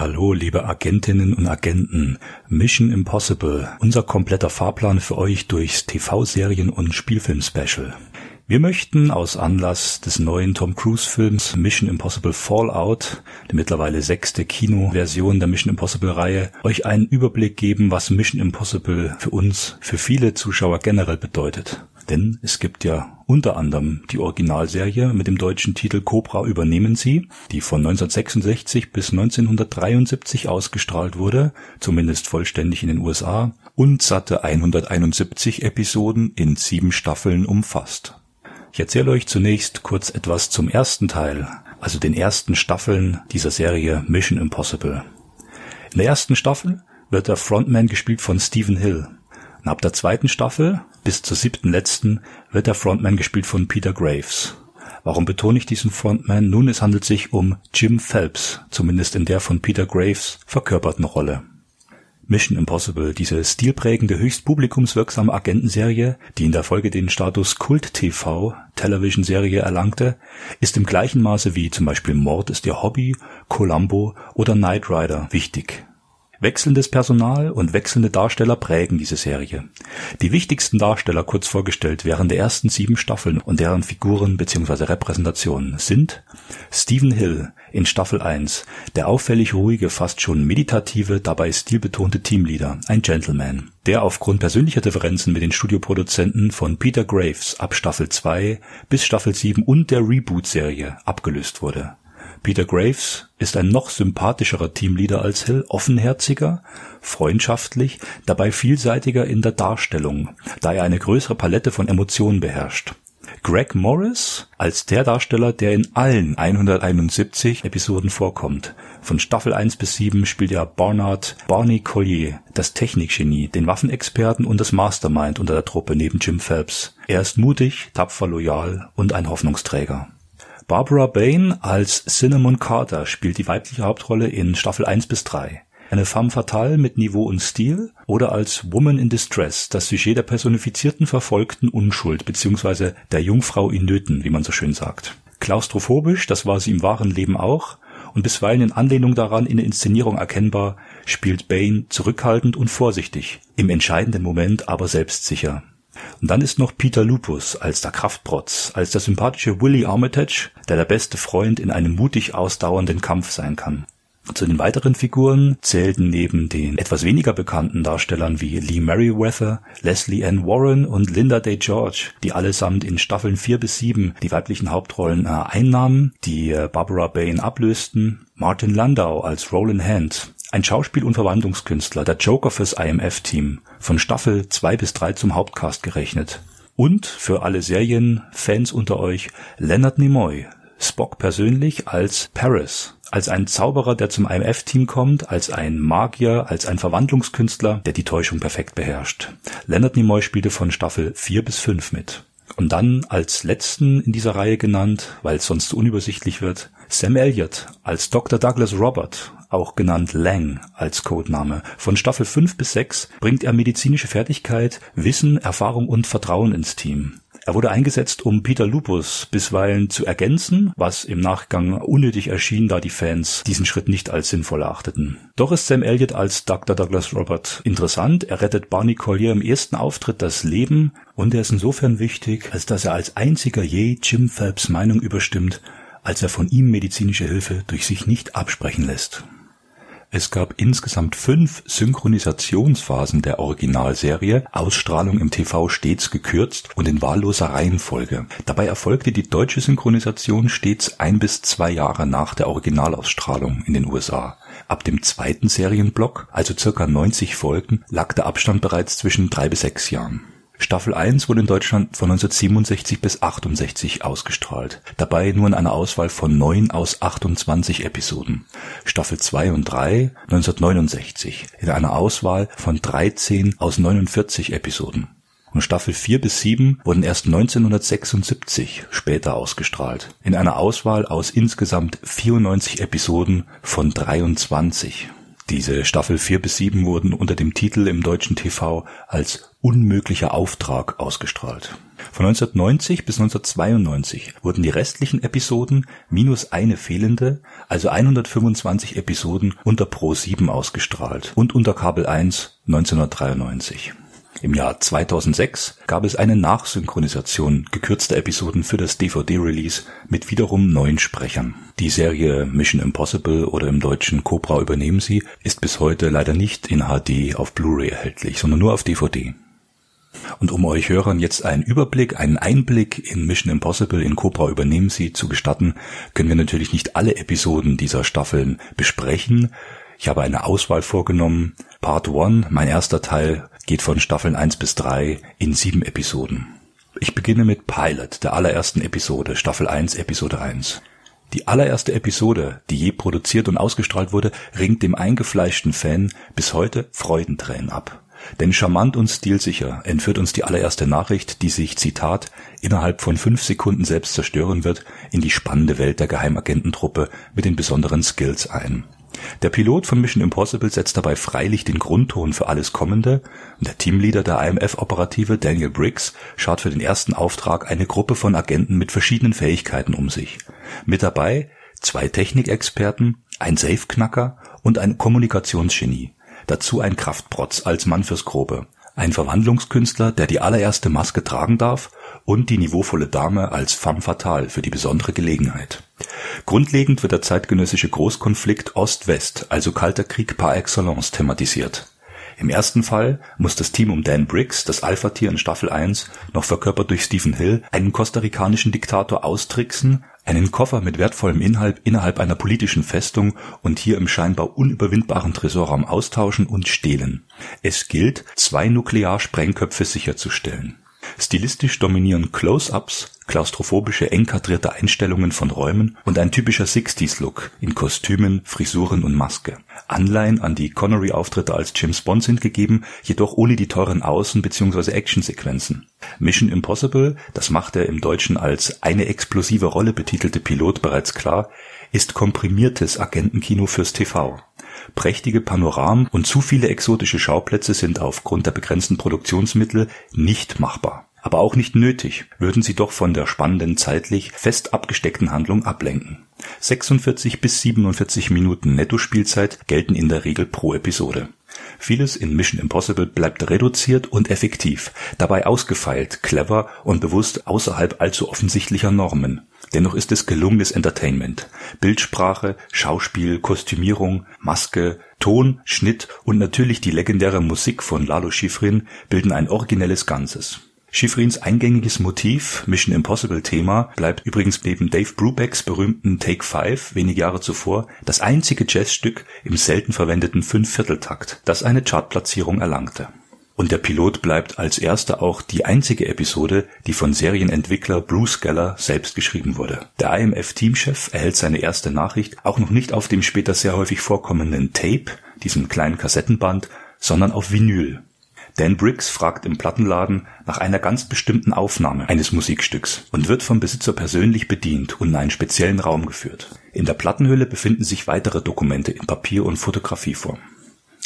Hallo liebe Agentinnen und Agenten. Mission Impossible, unser kompletter Fahrplan für euch durchs TV-Serien- und Spielfilm-Special. Wir möchten aus Anlass des neuen Tom Cruise-Films Mission Impossible Fallout, der mittlerweile sechste Kinoversion der Mission Impossible-Reihe, euch einen Überblick geben, was Mission Impossible für uns, für viele Zuschauer generell bedeutet. Denn es gibt ja unter anderem die Originalserie mit dem deutschen Titel Cobra übernehmen Sie, die von 1966 bis 1973 ausgestrahlt wurde, zumindest vollständig in den USA, und satte 171 Episoden in sieben Staffeln umfasst. Ich erzähle euch zunächst kurz etwas zum ersten Teil, also den ersten Staffeln dieser Serie Mission Impossible. In der ersten Staffel wird der Frontman gespielt von Stephen Hill. Und ab der zweiten Staffel bis zur siebten letzten wird der Frontman gespielt von Peter Graves. Warum betone ich diesen Frontman? Nun, es handelt sich um Jim Phelps, zumindest in der von Peter Graves verkörperten Rolle. Mission Impossible, diese stilprägende, höchst publikumswirksame Agentenserie, die in der Folge den Status Kult-TV Television-Serie erlangte, ist im gleichen Maße wie zum Beispiel Mord ist ihr Hobby, Columbo oder Knight Rider wichtig. Wechselndes Personal und wechselnde Darsteller prägen diese Serie. Die wichtigsten Darsteller kurz vorgestellt während der ersten sieben Staffeln und deren Figuren bzw. Repräsentationen sind Stephen Hill in Staffel 1, der auffällig ruhige, fast schon meditative, dabei stilbetonte Teamleader, ein Gentleman, der aufgrund persönlicher Differenzen mit den Studioproduzenten von Peter Graves ab Staffel 2 bis Staffel 7 und der Reboot-Serie abgelöst wurde. Peter Graves ist ein noch sympathischerer Teamleader als Hill, offenherziger, freundschaftlich, dabei vielseitiger in der Darstellung, da er eine größere Palette von Emotionen beherrscht. Greg Morris als der Darsteller, der in allen 171 Episoden vorkommt. Von Staffel 1 bis 7 spielt er Barnard Barney Collier, das Technikgenie, den Waffenexperten und das Mastermind unter der Truppe neben Jim Phelps. Er ist mutig, tapfer, loyal und ein Hoffnungsträger. Barbara Bain als Cinnamon Carter spielt die weibliche Hauptrolle in Staffel 1 bis 3. Eine femme fatale mit Niveau und Stil oder als Woman in Distress, das Sujet der personifizierten verfolgten Unschuld bzw. der Jungfrau in Nöten, wie man so schön sagt. Klaustrophobisch, das war sie im wahren Leben auch, und bisweilen in Anlehnung daran in der Inszenierung erkennbar, spielt Bain zurückhaltend und vorsichtig, im entscheidenden Moment aber selbstsicher. Und dann ist noch Peter Lupus als der Kraftprotz, als der sympathische Willie Armitage, der der beste Freund in einem mutig ausdauernden Kampf sein kann. Zu den weiteren Figuren zählten neben den etwas weniger bekannten Darstellern wie Lee Merriweather, Leslie Ann Warren und Linda Day George, die allesamt in Staffeln 4 bis 7 die weiblichen Hauptrollen äh, einnahmen, die äh, Barbara Bain ablösten, Martin Landau als Roland Hand, ein Schauspiel- und Verwandlungskünstler, der Joker fürs IMF-Team, von Staffel 2 bis 3 zum Hauptcast gerechnet. Und für alle Serienfans unter euch Leonard Nimoy, Spock persönlich als Paris, als ein Zauberer, der zum IMF-Team kommt, als ein Magier, als ein Verwandlungskünstler, der die Täuschung perfekt beherrscht. Leonard Nimoy spielte von Staffel 4 bis 5 mit. Und dann als letzten in dieser Reihe genannt, weil es sonst unübersichtlich wird, Sam Elliott als Dr. Douglas Robert, auch genannt Lang als Codename. Von Staffel 5 bis 6 bringt er medizinische Fertigkeit, Wissen, Erfahrung und Vertrauen ins Team. Er wurde eingesetzt, um Peter Lupus bisweilen zu ergänzen, was im Nachgang unnötig erschien, da die Fans diesen Schritt nicht als sinnvoll erachteten. Doch ist Sam Elliott als Dr. Douglas Robert interessant. Er rettet Barney Collier im ersten Auftritt das Leben und er ist insofern wichtig, als dass er als einziger je Jim Phelps Meinung überstimmt, als er von ihm medizinische Hilfe durch sich nicht absprechen lässt. Es gab insgesamt fünf Synchronisationsphasen der Originalserie, Ausstrahlung im TV stets gekürzt und in wahlloser Reihenfolge. Dabei erfolgte die deutsche Synchronisation stets ein bis zwei Jahre nach der Originalausstrahlung in den USA. Ab dem zweiten Serienblock, also circa 90 Folgen, lag der Abstand bereits zwischen drei bis sechs Jahren. Staffel 1 wurde in Deutschland von 1967 bis 68 ausgestrahlt, dabei nur in einer Auswahl von 9 aus 28 Episoden. Staffel 2 und 3 1969 in einer Auswahl von 13 aus 49 Episoden. und Staffel 4 bis 7 wurden erst 1976 später ausgestrahlt, in einer Auswahl aus insgesamt 94 Episoden von 23. Diese Staffel 4 bis 7 wurden unter dem Titel im deutschen TV als Unmöglicher Auftrag ausgestrahlt. Von 1990 bis 1992 wurden die restlichen Episoden minus eine fehlende, also 125 Episoden unter Pro 7 ausgestrahlt und unter Kabel 1 1993. Im Jahr 2006 gab es eine Nachsynchronisation gekürzter Episoden für das DVD-Release mit wiederum neuen Sprechern. Die Serie Mission Impossible oder im deutschen Cobra übernehmen sie ist bis heute leider nicht in HD auf Blu-ray erhältlich, sondern nur auf DVD. Und um euch Hörern jetzt einen Überblick, einen Einblick in Mission Impossible in Cobra übernehmen sie zu gestatten, können wir natürlich nicht alle Episoden dieser Staffeln besprechen. Ich habe eine Auswahl vorgenommen. Part 1, mein erster Teil, geht von Staffeln 1 bis 3 in sieben Episoden. Ich beginne mit Pilot, der allerersten Episode, Staffel 1, Episode 1. Die allererste Episode, die je produziert und ausgestrahlt wurde, ringt dem eingefleischten Fan bis heute Freudentränen ab. Denn charmant und stilsicher entführt uns die allererste Nachricht, die sich, Zitat, innerhalb von fünf Sekunden selbst zerstören wird, in die spannende Welt der Geheimagententruppe mit den besonderen Skills ein. Der Pilot von Mission Impossible setzt dabei freilich den Grundton für alles Kommende und der Teamleader der IMF-Operative Daniel Briggs schaut für den ersten Auftrag eine Gruppe von Agenten mit verschiedenen Fähigkeiten um sich. Mit dabei zwei Technikexperten, ein Safeknacker und ein Kommunikationsgenie. Dazu ein Kraftprotz als Mann fürs Grobe. Ein Verwandlungskünstler, der die allererste Maske tragen darf und die niveauvolle Dame als femme fatale für die besondere Gelegenheit. Grundlegend wird der zeitgenössische Großkonflikt Ost-West, also Kalter Krieg par excellence, thematisiert. Im ersten Fall muss das Team um Dan Briggs, das Alpha-Tier in Staffel 1, noch verkörpert durch Stephen Hill, einen kostarikanischen Diktator austricksen, einen Koffer mit wertvollem Inhalt innerhalb einer politischen Festung und hier im scheinbar unüberwindbaren Tresorraum austauschen und stehlen. Es gilt, zwei Nuklearsprengköpfe sicherzustellen. Stilistisch dominieren Close-ups, klaustrophobische eng kadrierte Einstellungen von Räumen und ein typischer Sixties-Look in Kostümen, Frisuren und Maske. Anleihen an die Connery-Auftritte als James Bond sind gegeben, jedoch ohne die teuren Außen- bzw. Actionsequenzen. Mission Impossible, das macht er im Deutschen als eine explosive Rolle betitelte Pilot bereits klar, ist komprimiertes Agentenkino fürs TV. Prächtige Panoramen und zu viele exotische Schauplätze sind aufgrund der begrenzten Produktionsmittel nicht machbar aber auch nicht nötig, würden sie doch von der spannenden zeitlich fest abgesteckten Handlung ablenken. 46 bis 47 Minuten Nettospielzeit gelten in der Regel pro Episode. Vieles in Mission Impossible bleibt reduziert und effektiv, dabei ausgefeilt, clever und bewusst außerhalb allzu offensichtlicher Normen. Dennoch ist es gelungenes Entertainment. Bildsprache, Schauspiel, Kostümierung, Maske, Ton, Schnitt und natürlich die legendäre Musik von Lalo Schifrin bilden ein originelles Ganzes. Schifrins eingängiges Motiv, Mission Impossible Thema, bleibt übrigens neben Dave Brubecks berühmten Take Five wenige Jahre zuvor das einzige Jazzstück im selten verwendeten Fünfvierteltakt, das eine Chartplatzierung erlangte. Und der Pilot bleibt als erster auch die einzige Episode, die von Serienentwickler Bruce Geller selbst geschrieben wurde. Der IMF-Teamchef erhält seine erste Nachricht auch noch nicht auf dem später sehr häufig vorkommenden Tape, diesem kleinen Kassettenband, sondern auf Vinyl. Dan Briggs fragt im Plattenladen nach einer ganz bestimmten Aufnahme eines Musikstücks und wird vom Besitzer persönlich bedient und in einen speziellen Raum geführt. In der Plattenhülle befinden sich weitere Dokumente in Papier- und Fotografieform.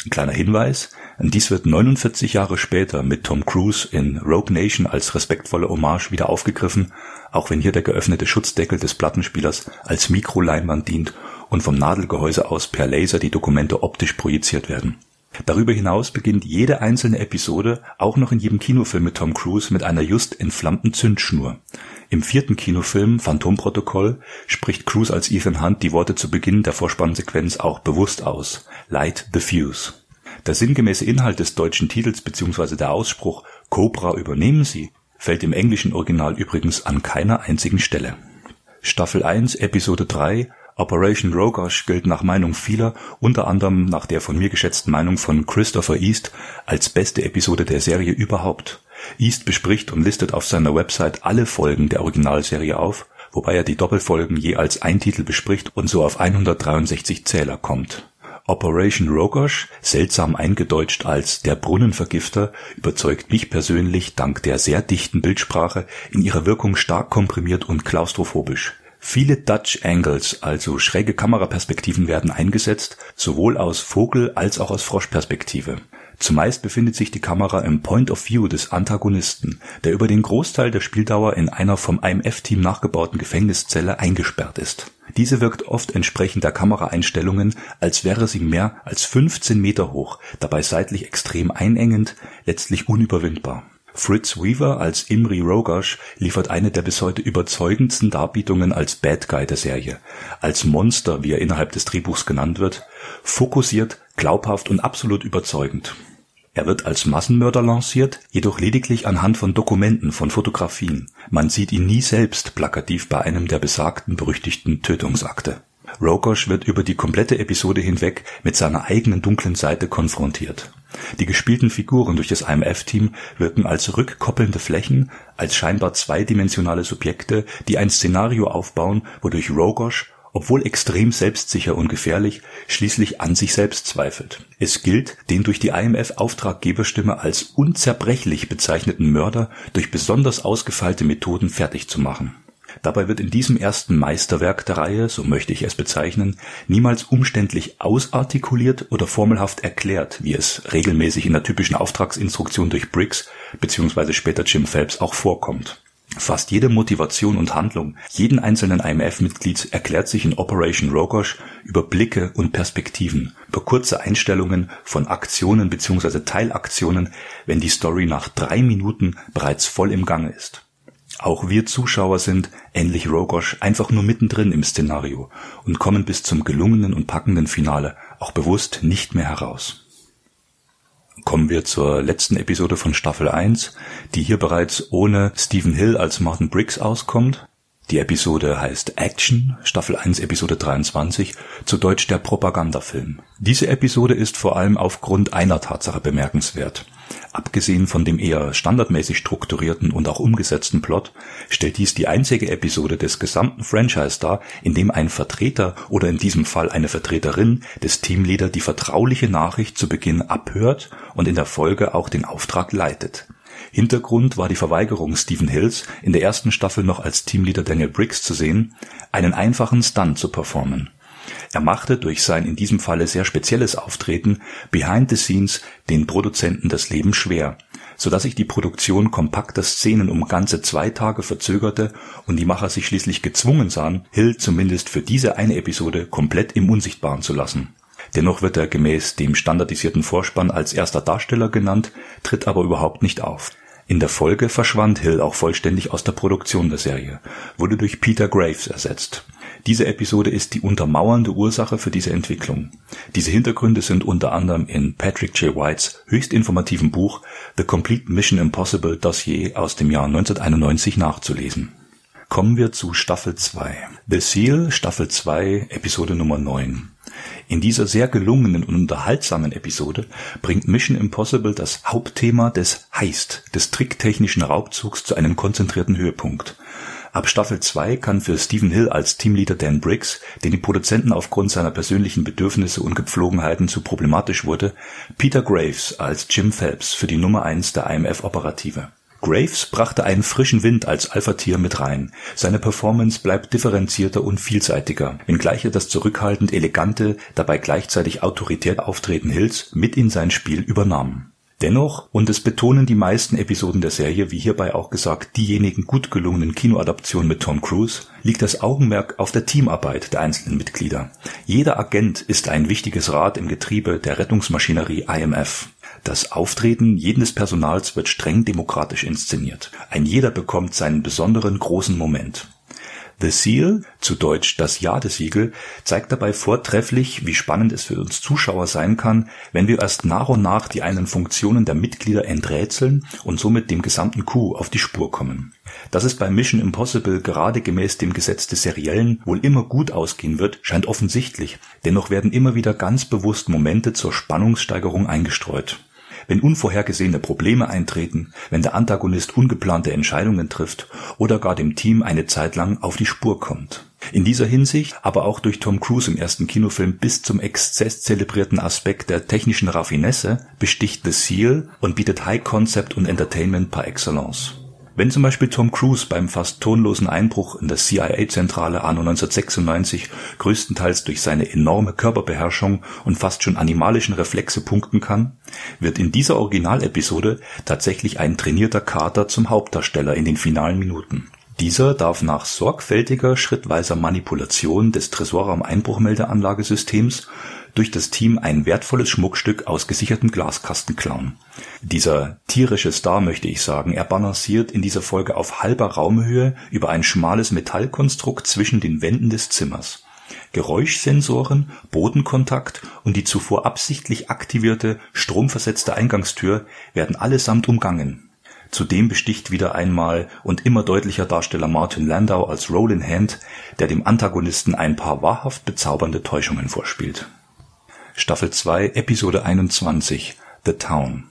Ein kleiner Hinweis, dies wird 49 Jahre später mit Tom Cruise in Rogue Nation als respektvolle Hommage wieder aufgegriffen, auch wenn hier der geöffnete Schutzdeckel des Plattenspielers als Mikroleinwand dient und vom Nadelgehäuse aus per Laser die Dokumente optisch projiziert werden. Darüber hinaus beginnt jede einzelne Episode auch noch in jedem Kinofilm mit Tom Cruise mit einer just entflammten Zündschnur. Im vierten Kinofilm Phantomprotokoll spricht Cruise als Ethan Hunt die Worte zu Beginn der Vorspannsequenz auch bewusst aus. Light the fuse. Der sinngemäße Inhalt des deutschen Titels bzw. der Ausspruch Cobra übernehmen Sie fällt im englischen Original übrigens an keiner einzigen Stelle. Staffel 1 Episode 3 Operation Rogosh gilt nach Meinung vieler, unter anderem nach der von mir geschätzten Meinung von Christopher East, als beste Episode der Serie überhaupt. East bespricht und listet auf seiner Website alle Folgen der Originalserie auf, wobei er die Doppelfolgen je als ein Titel bespricht und so auf 163 Zähler kommt. Operation Rogosh, seltsam eingedeutscht als der Brunnenvergifter, überzeugt mich persönlich dank der sehr dichten Bildsprache in ihrer Wirkung stark komprimiert und klaustrophobisch. Viele Dutch Angles, also schräge Kameraperspektiven werden eingesetzt, sowohl aus Vogel- als auch aus Froschperspektive. Zumeist befindet sich die Kamera im Point of View des Antagonisten, der über den Großteil der Spieldauer in einer vom IMF-Team nachgebauten Gefängniszelle eingesperrt ist. Diese wirkt oft entsprechend der Kameraeinstellungen, als wäre sie mehr als 15 Meter hoch, dabei seitlich extrem einengend, letztlich unüberwindbar. Fritz Weaver als Imri Rogosh liefert eine der bis heute überzeugendsten Darbietungen als Bad Guy der Serie, als Monster, wie er innerhalb des Drehbuchs genannt wird, fokussiert, glaubhaft und absolut überzeugend. Er wird als Massenmörder lanciert, jedoch lediglich anhand von Dokumenten, von Fotografien. Man sieht ihn nie selbst plakativ bei einem der besagten berüchtigten Tötungsakte. Rogosh wird über die komplette Episode hinweg mit seiner eigenen dunklen Seite konfrontiert. Die gespielten Figuren durch das IMF-Team wirken als rückkoppelnde Flächen, als scheinbar zweidimensionale Subjekte, die ein Szenario aufbauen, wodurch Rogosh obwohl extrem selbstsicher und gefährlich, schließlich an sich selbst zweifelt. Es gilt, den durch die IMF-Auftraggeberstimme als unzerbrechlich bezeichneten Mörder durch besonders ausgefeilte Methoden fertig zu machen. Dabei wird in diesem ersten Meisterwerk der Reihe, so möchte ich es bezeichnen, niemals umständlich ausartikuliert oder formelhaft erklärt, wie es regelmäßig in der typischen Auftragsinstruktion durch Briggs bzw. später Jim Phelps auch vorkommt. Fast jede Motivation und Handlung jeden einzelnen IMF-Mitglieds erklärt sich in Operation Rogosh über Blicke und Perspektiven, über kurze Einstellungen von Aktionen bzw. Teilaktionen, wenn die Story nach drei Minuten bereits voll im Gange ist. Auch wir Zuschauer sind, ähnlich Rogosh, einfach nur mittendrin im Szenario und kommen bis zum gelungenen und packenden Finale auch bewusst nicht mehr heraus kommen wir zur letzten Episode von Staffel 1, die hier bereits ohne Stephen Hill als Martin Briggs auskommt. Die Episode heißt Action, Staffel 1, Episode 23, zu Deutsch der Propagandafilm. Diese Episode ist vor allem aufgrund einer Tatsache bemerkenswert. Abgesehen von dem eher standardmäßig strukturierten und auch umgesetzten Plot stellt dies die einzige Episode des gesamten Franchise dar, in dem ein Vertreter oder in diesem Fall eine Vertreterin des Teamleader die vertrauliche Nachricht zu Beginn abhört und in der Folge auch den Auftrag leitet. Hintergrund war die Verweigerung Stephen Hills, in der ersten Staffel noch als Teamleader Daniel Briggs zu sehen, einen einfachen Stunt zu performen. Er machte durch sein in diesem Falle sehr spezielles Auftreten behind the scenes den Produzenten das Leben schwer, so dass sich die Produktion kompakter Szenen um ganze zwei Tage verzögerte und die Macher sich schließlich gezwungen sahen, Hill zumindest für diese eine Episode komplett im Unsichtbaren zu lassen Dennoch wird er gemäß dem standardisierten Vorspann als erster Darsteller genannt, tritt aber überhaupt nicht auf. In der Folge verschwand Hill auch vollständig aus der Produktion der Serie, wurde durch Peter Graves ersetzt. Diese Episode ist die untermauernde Ursache für diese Entwicklung. Diese Hintergründe sind unter anderem in Patrick J. Whites höchst informativen Buch The Complete Mission Impossible Dossier aus dem Jahr 1991 nachzulesen. Kommen wir zu Staffel 2. The Seal, Staffel 2, Episode Nummer 9. In dieser sehr gelungenen und unterhaltsamen Episode bringt Mission Impossible das Hauptthema des Heist, des tricktechnischen Raubzugs zu einem konzentrierten Höhepunkt. Ab Staffel 2 kann für Stephen Hill als Teamleader Dan Briggs, den die Produzenten aufgrund seiner persönlichen Bedürfnisse und Gepflogenheiten zu problematisch wurde, Peter Graves als Jim Phelps für die Nummer 1 der IMF-Operative. Graves brachte einen frischen Wind als Alpha-Tier mit rein, seine Performance bleibt differenzierter und vielseitiger, wenngleich er das zurückhaltend elegante, dabei gleichzeitig autoritär Auftreten Hills mit in sein Spiel übernahm. Dennoch, und es betonen die meisten Episoden der Serie, wie hierbei auch gesagt, diejenigen gut gelungenen Kinoadaptionen mit Tom Cruise, liegt das Augenmerk auf der Teamarbeit der einzelnen Mitglieder. Jeder Agent ist ein wichtiges Rad im Getriebe der Rettungsmaschinerie IMF. Das Auftreten jedes Personals wird streng demokratisch inszeniert. Ein jeder bekommt seinen besonderen großen Moment. The Seal, zu Deutsch das Jadesiegel, zeigt dabei vortrefflich, wie spannend es für uns Zuschauer sein kann, wenn wir erst nach und nach die einen Funktionen der Mitglieder enträtseln und somit dem gesamten Coup auf die Spur kommen. Dass es bei Mission Impossible gerade gemäß dem Gesetz des Seriellen wohl immer gut ausgehen wird, scheint offensichtlich, dennoch werden immer wieder ganz bewusst Momente zur Spannungssteigerung eingestreut. Wenn unvorhergesehene Probleme eintreten, wenn der Antagonist ungeplante Entscheidungen trifft oder gar dem Team eine Zeit lang auf die Spur kommt. In dieser Hinsicht, aber auch durch Tom Cruise im ersten Kinofilm bis zum Exzess zelebrierten Aspekt der technischen Raffinesse, besticht The Seal und bietet High Concept und Entertainment par excellence. Wenn zum Beispiel Tom Cruise beim fast tonlosen Einbruch in der CIA-Zentrale anno 1996 größtenteils durch seine enorme Körperbeherrschung und fast schon animalischen Reflexe punkten kann, wird in dieser Originalepisode tatsächlich ein trainierter Kater zum Hauptdarsteller in den finalen Minuten. Dieser darf nach sorgfältiger schrittweiser Manipulation des Tresorraum-Einbruchmeldeanlagesystems durch das Team ein wertvolles Schmuckstück aus gesichertem Glaskasten klauen. Dieser tierische Star, möchte ich sagen, er balanciert in dieser Folge auf halber Raumhöhe über ein schmales Metallkonstrukt zwischen den Wänden des Zimmers. Geräuschsensoren, Bodenkontakt und die zuvor absichtlich aktivierte, stromversetzte Eingangstür werden allesamt umgangen Zudem besticht wieder einmal und immer deutlicher Darsteller Martin Landau als Roland Hand, der dem Antagonisten ein paar wahrhaft bezaubernde Täuschungen vorspielt. Staffel 2, Episode 21 The Town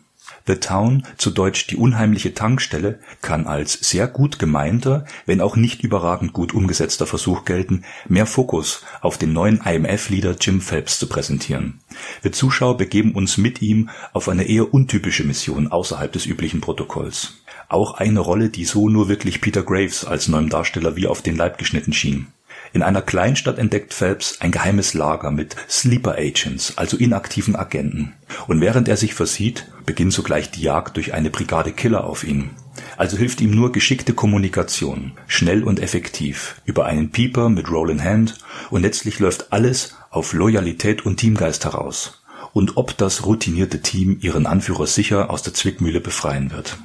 The Town, zu Deutsch die unheimliche Tankstelle, kann als sehr gut gemeinter, wenn auch nicht überragend gut umgesetzter Versuch gelten, mehr Fokus auf den neuen IMF-Leader Jim Phelps zu präsentieren. Wir Zuschauer begeben uns mit ihm auf eine eher untypische Mission außerhalb des üblichen Protokolls. Auch eine Rolle, die so nur wirklich Peter Graves als neuem Darsteller wie auf den Leib geschnitten schien in einer Kleinstadt entdeckt Phelps ein geheimes Lager mit Sleeper Agents, also inaktiven Agenten. Und während er sich versieht, beginnt sogleich die Jagd durch eine Brigade Killer auf ihn. Also hilft ihm nur geschickte Kommunikation, schnell und effektiv, über einen Pieper mit Roll in Hand und letztlich läuft alles auf Loyalität und Teamgeist heraus. Und ob das routinierte Team ihren Anführer sicher aus der Zwickmühle befreien wird.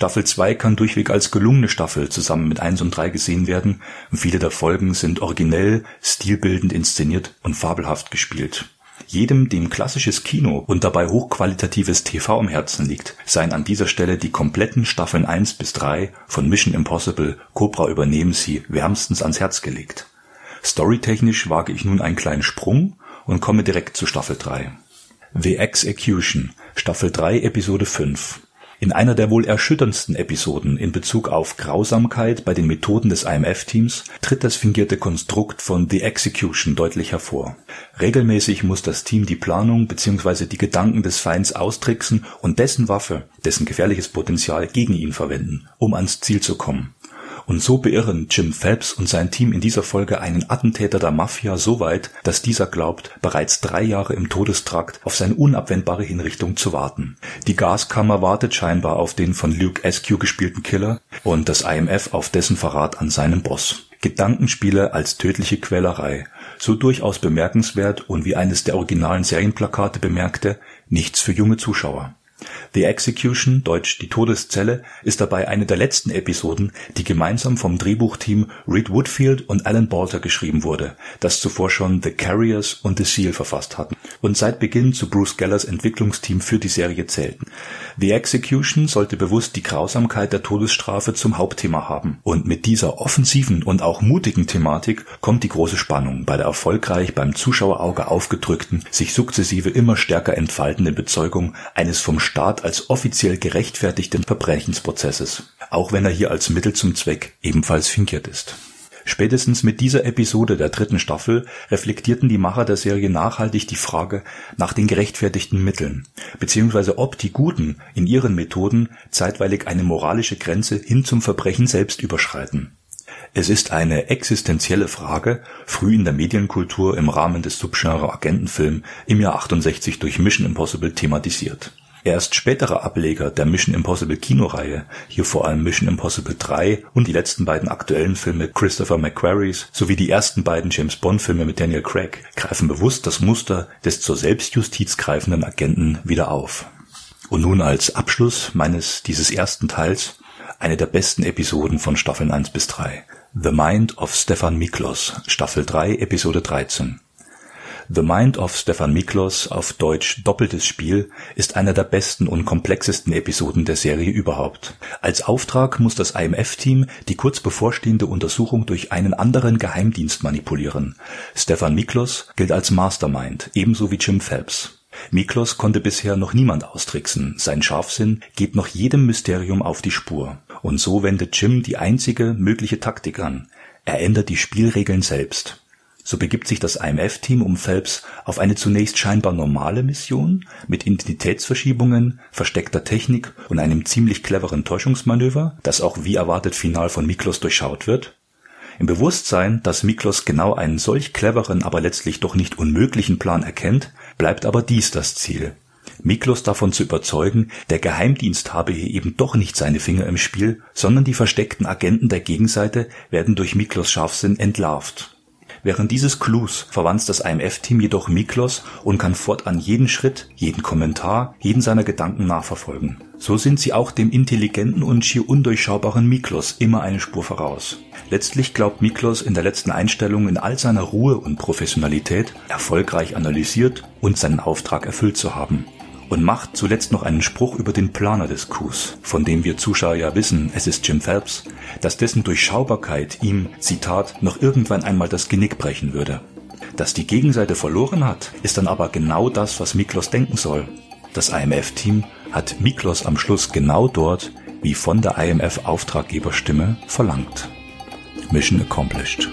Staffel 2 kann durchweg als gelungene Staffel zusammen mit 1 und 3 gesehen werden viele der Folgen sind originell, stilbildend inszeniert und fabelhaft gespielt. Jedem, dem klassisches Kino und dabei hochqualitatives TV am Herzen liegt, seien an dieser Stelle die kompletten Staffeln 1 bis 3 von Mission Impossible Cobra übernehmen sie wärmstens ans Herz gelegt. Storytechnisch wage ich nun einen kleinen Sprung und komme direkt zu Staffel 3. The Execution, Staffel 3, Episode 5. In einer der wohl erschütterndsten Episoden in Bezug auf Grausamkeit bei den Methoden des IMF-Teams tritt das fingierte Konstrukt von The Execution deutlich hervor. Regelmäßig muss das Team die Planung bzw. die Gedanken des Feinds austricksen und dessen Waffe, dessen gefährliches Potenzial gegen ihn verwenden, um ans Ziel zu kommen und so beirren Jim Phelps und sein Team in dieser Folge einen Attentäter der Mafia so weit, dass dieser glaubt, bereits drei Jahre im Todestrakt auf seine unabwendbare Hinrichtung zu warten. Die Gaskammer wartet scheinbar auf den von Luke Askew gespielten Killer und das IMF auf dessen Verrat an seinem Boss. Gedankenspiele als tödliche Quälerei, so durchaus bemerkenswert und wie eines der originalen Serienplakate bemerkte, nichts für junge Zuschauer. The Execution (deutsch Die Todeszelle) ist dabei eine der letzten Episoden, die gemeinsam vom Drehbuchteam Reed Woodfield und Alan Balter geschrieben wurde, das zuvor schon The Carriers und The Seal verfasst hatten und seit Beginn zu Bruce Gellers Entwicklungsteam für die Serie zählten. The Execution sollte bewusst die Grausamkeit der Todesstrafe zum Hauptthema haben, und mit dieser offensiven und auch mutigen Thematik kommt die große Spannung bei der erfolgreich beim Zuschauerauge aufgedrückten, sich sukzessive immer stärker entfaltenden Bezeugung eines vom Staat als offiziell gerechtfertigten Verbrechensprozesses, auch wenn er hier als Mittel zum Zweck ebenfalls fingiert ist. Spätestens mit dieser Episode der dritten Staffel reflektierten die Macher der Serie nachhaltig die Frage nach den gerechtfertigten Mitteln, beziehungsweise ob die Guten in ihren Methoden zeitweilig eine moralische Grenze hin zum Verbrechen selbst überschreiten. Es ist eine existenzielle Frage, früh in der Medienkultur im Rahmen des Subgenre Agentenfilm im Jahr 68 durch Mission Impossible thematisiert Erst spätere Ableger der Mission-Impossible-Kinoreihe, hier vor allem Mission Impossible 3 und die letzten beiden aktuellen Filme Christopher McQuarries sowie die ersten beiden James-Bond-Filme mit Daniel Craig, greifen bewusst das Muster des zur Selbstjustiz greifenden Agenten wieder auf. Und nun als Abschluss meines dieses ersten Teils eine der besten Episoden von Staffeln 1 bis 3. The Mind of Stefan Miklos, Staffel 3, Episode 13. The Mind of Stefan Miklos auf Deutsch Doppeltes Spiel ist einer der besten und komplexesten Episoden der Serie überhaupt. Als Auftrag muss das IMF-Team die kurz bevorstehende Untersuchung durch einen anderen Geheimdienst manipulieren. Stefan Miklos gilt als Mastermind, ebenso wie Jim Phelps. Miklos konnte bisher noch niemand austricksen, sein Scharfsinn geht noch jedem Mysterium auf die Spur. Und so wendet Jim die einzige mögliche Taktik an. er ändert die Spielregeln selbst. So begibt sich das IMF-Team um Phelps auf eine zunächst scheinbar normale Mission mit Identitätsverschiebungen, versteckter Technik und einem ziemlich cleveren Täuschungsmanöver, das auch wie erwartet final von Miklos durchschaut wird. Im Bewusstsein, dass Miklos genau einen solch cleveren, aber letztlich doch nicht unmöglichen Plan erkennt, bleibt aber dies das Ziel. Miklos davon zu überzeugen, der Geheimdienst habe hier eben doch nicht seine Finger im Spiel, sondern die versteckten Agenten der Gegenseite werden durch Miklos Scharfsinn entlarvt. Während dieses Clues verwandt das IMF-Team jedoch Miklos und kann fortan jeden Schritt, jeden Kommentar, jeden seiner Gedanken nachverfolgen. So sind sie auch dem intelligenten und schier undurchschaubaren Miklos immer eine Spur voraus. Letztlich glaubt Miklos in der letzten Einstellung in all seiner Ruhe und Professionalität erfolgreich analysiert und seinen Auftrag erfüllt zu haben und macht zuletzt noch einen Spruch über den Planer des Coups, von dem wir Zuschauer ja wissen, es ist Jim Phelps, dass dessen Durchschaubarkeit ihm, Zitat, noch irgendwann einmal das Genick brechen würde. Dass die Gegenseite verloren hat, ist dann aber genau das, was Miklos denken soll. Das IMF-Team hat Miklos am Schluss genau dort, wie von der IMF-Auftraggeberstimme verlangt. Mission accomplished.